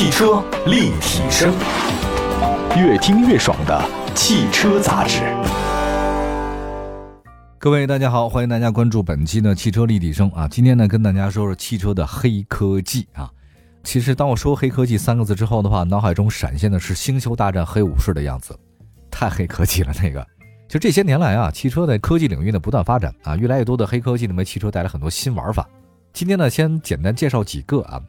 汽车立体声，越听越爽的汽车杂志。各位大家好，欢迎大家关注本期的汽车立体声啊。今天呢，跟大家说说汽车的黑科技啊。其实当我说黑科技三个字之后的话，脑海中闪现的是《星球大战：黑武士》的样子，太黑科技了那个。就这些年来啊，汽车在科技领域呢不断发展啊，越来越多的黑科技呢为汽车带来很多新玩法。今天呢，先简单介绍几个啊，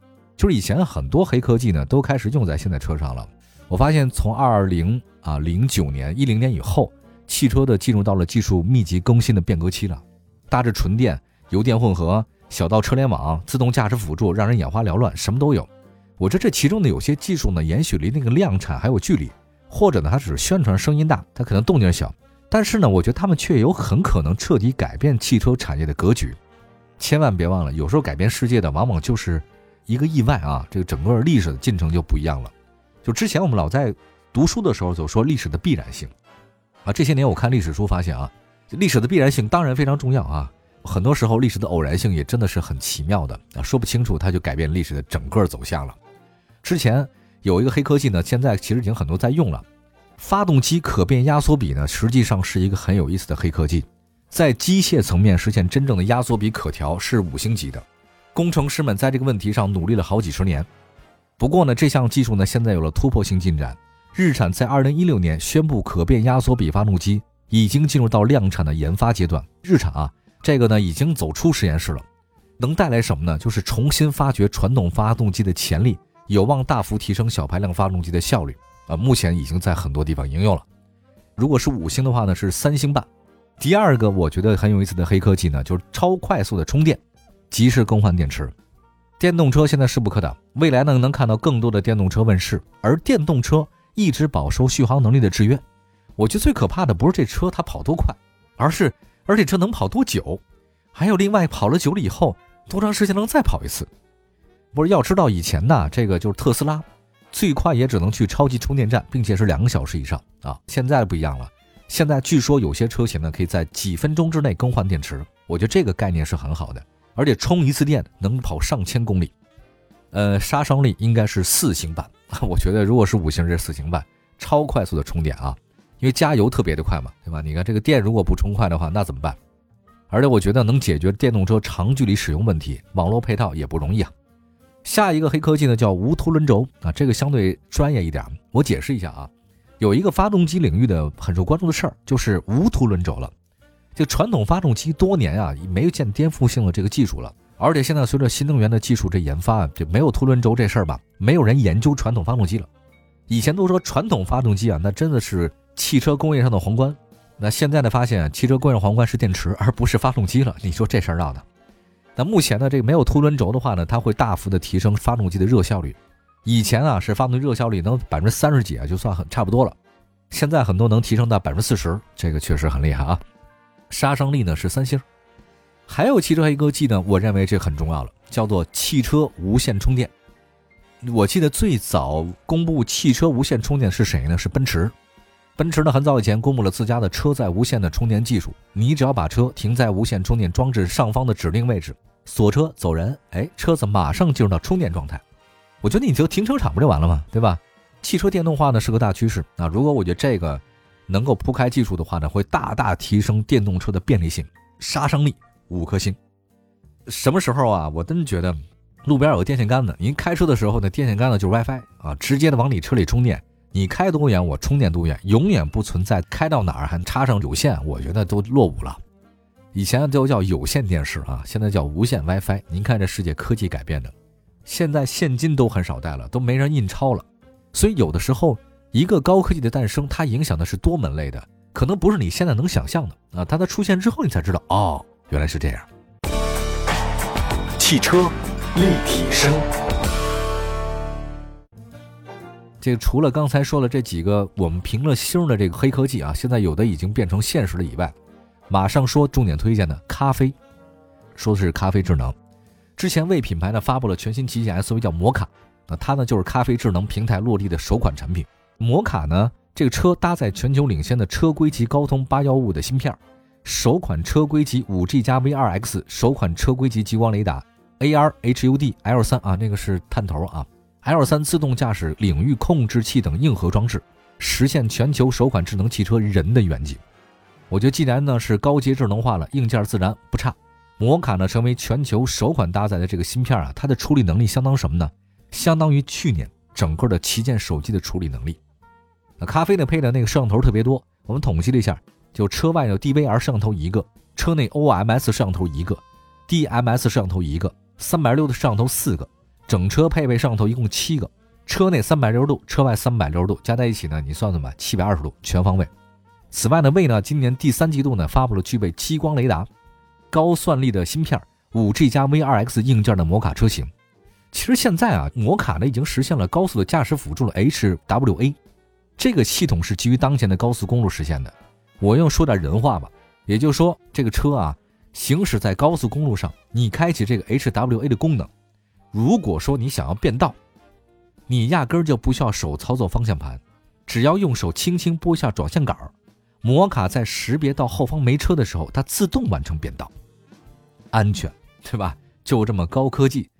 就是以前很多黑科技呢都开始用在现在车上了。我发现从二零啊零九年一零年以后，汽车的进入到了技术密集更新的变革期了，大至纯电、油电混合，小到车联网、自动驾驶辅助，让人眼花缭乱，什么都有。我觉得这其中的有些技术呢，也许离那个量产还有距离，或者呢，它只是宣传声音大，它可能动静小。但是呢，我觉得他们却有很可能彻底改变汽车产业的格局。千万别忘了，有时候改变世界的往往就是一个意外啊！这个整个历史的进程就不一样了。就之前我们老在读书的时候就说历史的必然性啊，这些年我看历史书发现啊，历史的必然性当然非常重要啊。很多时候历史的偶然性也真的是很奇妙的啊，说不清楚它就改变历史的整个走向了。之前有一个黑科技呢，现在其实已经很多在用了。发动机可变压缩比呢，实际上是一个很有意思的黑科技，在机械层面实现真正的压缩比可调是五星级的。工程师们在这个问题上努力了好几十年。不过呢，这项技术呢现在有了突破性进展。日产在二零一六年宣布可变压缩比发动机已经进入到量产的研发阶段。日产啊，这个呢已经走出实验室了，能带来什么呢？就是重新发掘传统发动机的潜力，有望大幅提升小排量发动机的效率。啊，目前已经在很多地方应用了。如果是五星的话呢，是三星半。第二个我觉得很有意思的黑科技呢，就是超快速的充电，及时更换电池。电动车现在势不可挡，未来呢能看到更多的电动车问世，而电动车一直饱受续航能力的制约。我觉得最可怕的不是这车它跑多快，而是而且车能跑多久，还有另外跑了久了以后多长时间能再跑一次。不是要知道以前呢，这个就是特斯拉。最快也只能去超级充电站，并且是两个小时以上啊！现在不一样了，现在据说有些车型呢可以在几分钟之内更换电池，我觉得这个概念是很好的，而且充一次电能跑上千公里。呃，杀伤力应该是四星版，我觉得如果是五星，这是四星版，超快速的充电啊！因为加油特别的快嘛，对吧？你看这个电如果不充快的话，那怎么办？而且我觉得能解决电动车长距离使用问题，网络配套也不容易啊。下一个黑科技呢，叫无凸轮轴啊，这个相对专业一点，我解释一下啊。有一个发动机领域的很受关注的事儿，就是无凸轮轴了。就传统发动机多年啊，没有见颠覆性的这个技术了，而且现在随着新能源的技术这研发，就没有凸轮轴这事儿吧，没有人研究传统发动机了。以前都说传统发动机啊，那真的是汽车工业上的皇冠，那现在呢，发现汽车工业皇冠是电池，而不是发动机了。你说这事儿闹的？那目前呢，这个没有凸轮轴的话呢，它会大幅的提升发动机的热效率。以前啊是发动机热效率能百分之三十几啊，就算很差不多了。现在很多能提升到百分之四十，这个确实很厉害啊。杀伤力呢是三星。还有汽车黑科技呢，我认为这很重要了，叫做汽车无线充电。我记得最早公布汽车无线充电是谁呢？是奔驰。奔驰呢很早以前公布了自家的车载无线的充电技术，你只要把车停在无线充电装置上方的指定位置，锁车走人，哎，车子马上进入到充电状态。我觉得你就停车场不就完了吗？对吧？汽车电动化呢是个大趋势啊。如果我觉得这个能够铺开技术的话呢，会大大提升电动车的便利性、杀伤力，五颗星。什么时候啊？我真觉得路边有个电线杆子，您开车的时候呢，电线杆子就是 WiFi 啊，直接的往你车里充电。你开多远，我充电多远，永远不存在开到哪儿还插上有线，我觉得都落伍了。以前都叫有线电视啊，现在叫无线 WiFi。您看这世界科技改变的，现在现金都很少带了，都没人印钞了。所以有的时候，一个高科技的诞生，它影响的是多门类的，可能不是你现在能想象的啊。它的出现之后，你才知道哦，原来是这样。汽车立体声。这个除了刚才说了这几个我们评了星的这个黑科技啊，现在有的已经变成现实了以外，马上说重点推荐的咖啡，说的是咖啡智能。之前为品牌呢发布了全新旗舰 SUV 叫摩卡，那它呢就是咖啡智能平台落地的首款产品。摩卡呢这个车搭载全球领先的车规级高通八幺五的芯片，首款车规级五 G 加 V2X，首款车规级激光雷达，AR HUD L3 啊，那个是探头啊。L3 自动驾驶领域控制器等硬核装置，实现全球首款智能汽车人的远景。我觉得既然呢是高阶智能化了，硬件自然不差。摩卡呢成为全球首款搭载的这个芯片啊，它的处理能力相当什么呢？相当于去年整个的旗舰手机的处理能力。那咖啡呢配的那个摄像头特别多，我们统计了一下，就车外有 DVR 摄像头一个，车内 OMS 摄像头一个，DMS 摄像头一个，三百六的摄像头四个。整车配备摄像头一共七个，车内三百六十度，车外三百六十度，加在一起呢，你算算吧，七百二十度全方位。此外呢，为呢今年第三季度呢发布了具备激光雷达、高算力的芯片、五 G 加 V2X 硬件的摩卡车型。其实现在啊，摩卡呢已经实现了高速的驾驶辅助了 HWA，这个系统是基于当前的高速公路实现的。我用说点人话吧，也就是说这个车啊行驶在高速公路上，你开启这个 HWA 的功能。如果说你想要变道，你压根就不需要手操作方向盘，只要用手轻轻拨下转向杆，摩卡在识别到后方没车的时候，它自动完成变道，安全，对吧？就这么高科技。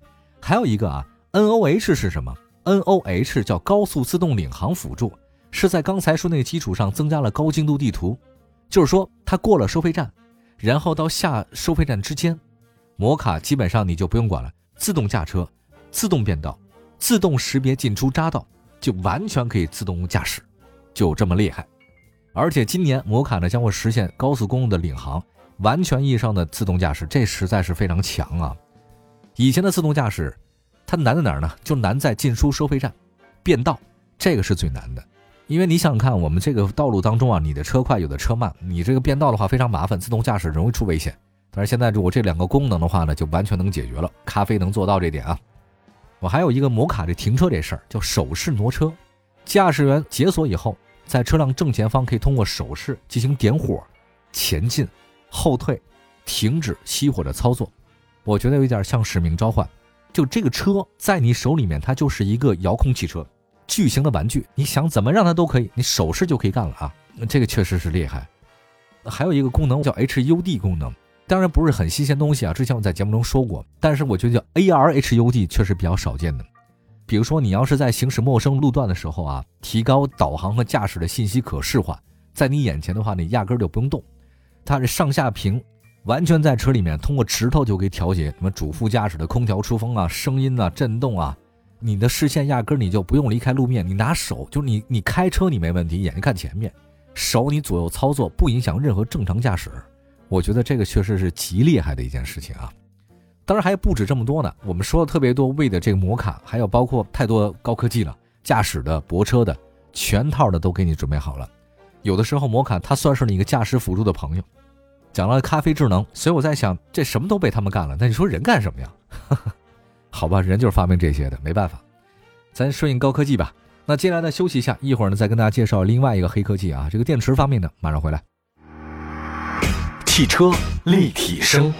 还有一个啊，NOH 是什么？NOH 叫高速自动领航辅助，是在刚才说那个基础上增加了高精度地图，就是说它过了收费站，然后到下收费站之间，摩卡基本上你就不用管了。自动驾车、自动变道、自动识别进出匝道，就完全可以自动驾驶，就这么厉害。而且今年摩卡呢将会实现高速公路的领航，完全意义上的自动驾驶，这实在是非常强啊！以前的自动驾驶，它难在哪儿呢？就难在进出收费站、变道，这个是最难的。因为你想想看，我们这个道路当中啊，你的车快，有的车慢，你这个变道的话非常麻烦，自动驾驶容易出危险。但是现在如果这两个功能的话呢，就完全能解决了。咖啡能做到这点啊。我还有一个摩卡这停车这事儿，叫手势挪车。驾驶员解锁以后，在车辆正前方可以通过手势进行点火、前进、后退、停止、熄火的操作。我觉得有点像使命召唤。就这个车在你手里面，它就是一个遥控汽车，巨型的玩具。你想怎么让它都可以，你手势就可以干了啊。这个确实是厉害。还有一个功能叫 HUD 功能。当然不是很新鲜东西啊，之前我在节目中说过，但是我觉得叫 AR HUD 确实比较少见的。比如说你要是在行驶陌生路段的时候啊，提高导航和驾驶的信息可视化，在你眼前的话，你压根就不用动，它是上下屏，完全在车里面通过指头就可以调节什么主副驾驶的空调出风啊、声音啊、震动啊，你的视线压根你就不用离开路面，你拿手就是你你开车你没问题，眼睛看前面，手你左右操作不影响任何正常驾驶。我觉得这个确实是极厉害的一件事情啊，当然还不止这么多呢。我们说的特别多，为的这个摩卡，还有包括太多高科技了，驾驶的、泊车的，全套的都给你准备好了。有的时候摩卡它算是你一个驾驶辅助的朋友。讲了咖啡智能，所以我在想，这什么都被他们干了，那你说人干什么呀？好吧，人就是发明这些的，没办法。咱顺应高科技吧。那接下来呢，休息一下，一会儿呢再跟大家介绍另外一个黑科技啊，这个电池方面的，马上回来。汽车立体声，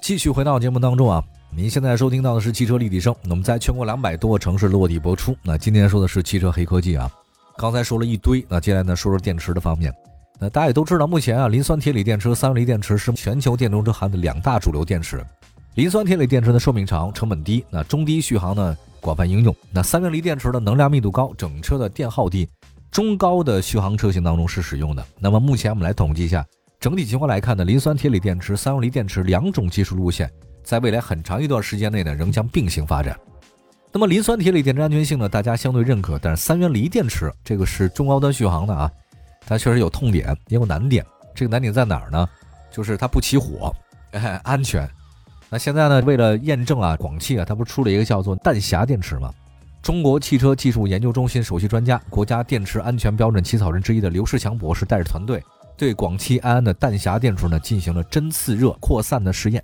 继续回到节目当中啊！您现在收听到的是汽车立体声，我们在全国两百多个城市落地播出。那今天说的是汽车黑科技啊，刚才说了一堆，那接下来呢说说电池的方面。那大家也都知道，目前啊，磷酸铁锂电池、三元锂电池是全球电动车行的两大主流电池。磷酸铁锂电池的寿命长，成本低，那中低续航呢广泛应用。那三元锂电池的能量密度高，整车的电耗低。中高的续航车型当中是使用的。那么目前我们来统计一下整体情况来看呢，磷酸铁锂电池、三元锂电池两种技术路线，在未来很长一段时间内呢，仍将并行发展。那么磷酸铁锂电池安全性呢，大家相对认可，但是三元锂电池这个是中高端续航的啊，它确实有痛点，也有难点。这个难点在哪儿呢？就是它不起火，哎，安全。那现在呢，为了验证啊，广汽啊，它不是出了一个叫做弹匣电池吗？中国汽车技术研究中心首席专家、国家电池安全标准起草人之一的刘世强博士带着团队，对广汽埃安的弹匣电池呢进行了针刺热扩散的实验。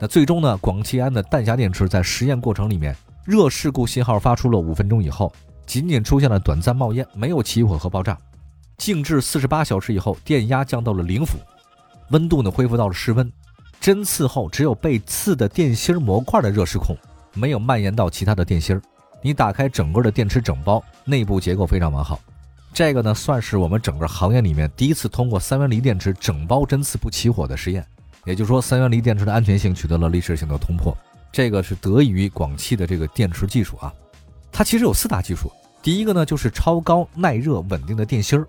那最终呢，广汽埃安的弹匣电池在实验过程里面，热事故信号发出了五分钟以后，仅仅出现了短暂冒烟，没有起火和爆炸。静置四十八小时以后，电压降到了零伏，温度呢恢复到了室温。针刺后，只有被刺的电芯模块的热失控，没有蔓延到其他的电芯。你打开整个的电池整包，内部结构非常完好。这个呢，算是我们整个行业里面第一次通过三元锂电池整包针刺不起火的实验。也就是说，三元锂电池的安全性取得了历史性的突破。这个是得益于广汽的这个电池技术啊。它其实有四大技术，第一个呢就是超高耐热稳定的电芯儿。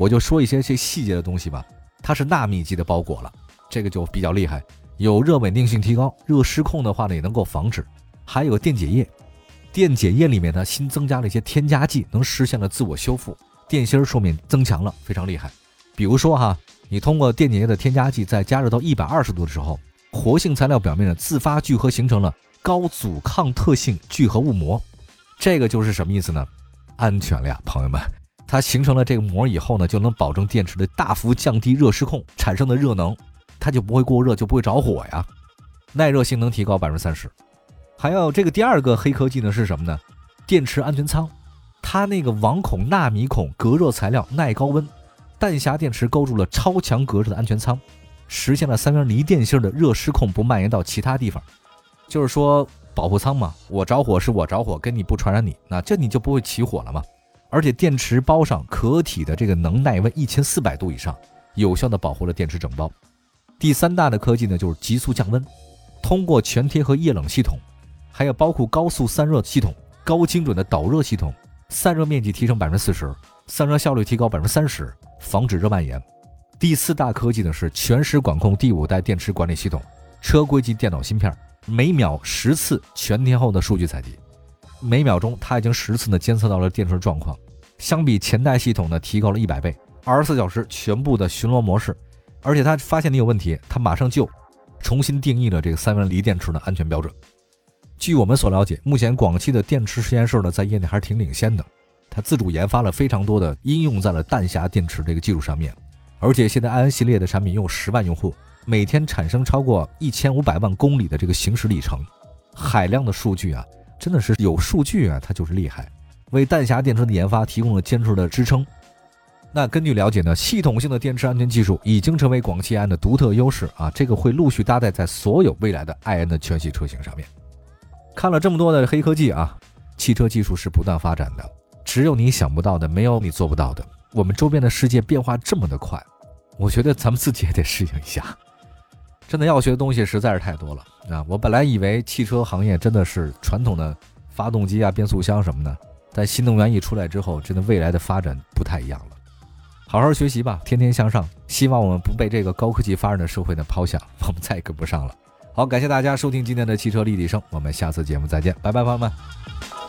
我就说一些这细节的东西吧，它是纳米级的包裹了，这个就比较厉害，有热稳定性提高，热失控的话呢也能够防止。还有电解液，电解液里面呢新增加了一些添加剂，能实现了自我修复，电芯寿命增强了，非常厉害。比如说哈，你通过电解液的添加剂，在加热到一百二十度的时候，活性材料表面呢自发聚合形成了高阻抗特性聚合物膜，这个就是什么意思呢？安全了呀，朋友们。它形成了这个膜以后呢，就能保证电池的大幅降低热失控产生的热能，它就不会过热，就不会着火呀。耐热性能提高百分之三十。还有这个第二个黑科技呢是什么呢？电池安全舱，它那个网孔纳米孔隔热材料耐高温，弹匣电池勾住了超强隔热的安全舱，实现了三元锂电芯的热失控不蔓延到其他地方。就是说保护舱嘛，我着火是我着火，跟你不传染你，那这你就不会起火了嘛。而且电池包上壳体的这个能耐温一千四百度以上，有效的保护了电池整包。第三大的科技呢，就是急速降温，通过全贴合液冷系统，还有包括高速散热系统、高精准的导热系统，散热面积提升百分之四十，散热效率提高百分之三十，防止热蔓延。第四大科技呢是全时管控第五代电池管理系统，车规级电脑芯片，每秒十次全天候的数据采集。每秒钟，它已经十次呢监测到了电池状况，相比前代系统呢提高了一百倍，二十四小时全部的巡逻模式，而且它发现你有问题，它马上就重新定义了这个三元锂电池的安全标准。据我们所了解，目前广汽的电池实验室呢在业内还是挺领先的，它自主研发了非常多的应用在了弹匣电池这个技术上面，而且现在安系列的产品拥有十万用户，每天产生超过一千五百万公里的这个行驶里程，海量的数据啊。真的是有数据啊，它就是厉害，为弹匣电池的研发提供了坚实的支撑。那根据了解呢，系统性的电池安全技术已经成为广汽埃安的独特优势啊，这个会陆续搭载在所有未来的埃安的全系车型上面。看了这么多的黑科技啊，汽车技术是不断发展的，只有你想不到的，没有你做不到的。我们周边的世界变化这么的快，我觉得咱们自己也得适应一下。真的要学的东西实在是太多了啊！我本来以为汽车行业真的是传统的发动机啊、变速箱什么的，但新能源一出来之后，真的未来的发展不太一样了。好好学习吧，天天向上。希望我们不被这个高科技发展的社会呢抛下，我们再也跟不上了。好，感谢大家收听今天的汽车立体声，我们下次节目再见，拜拜，朋友们。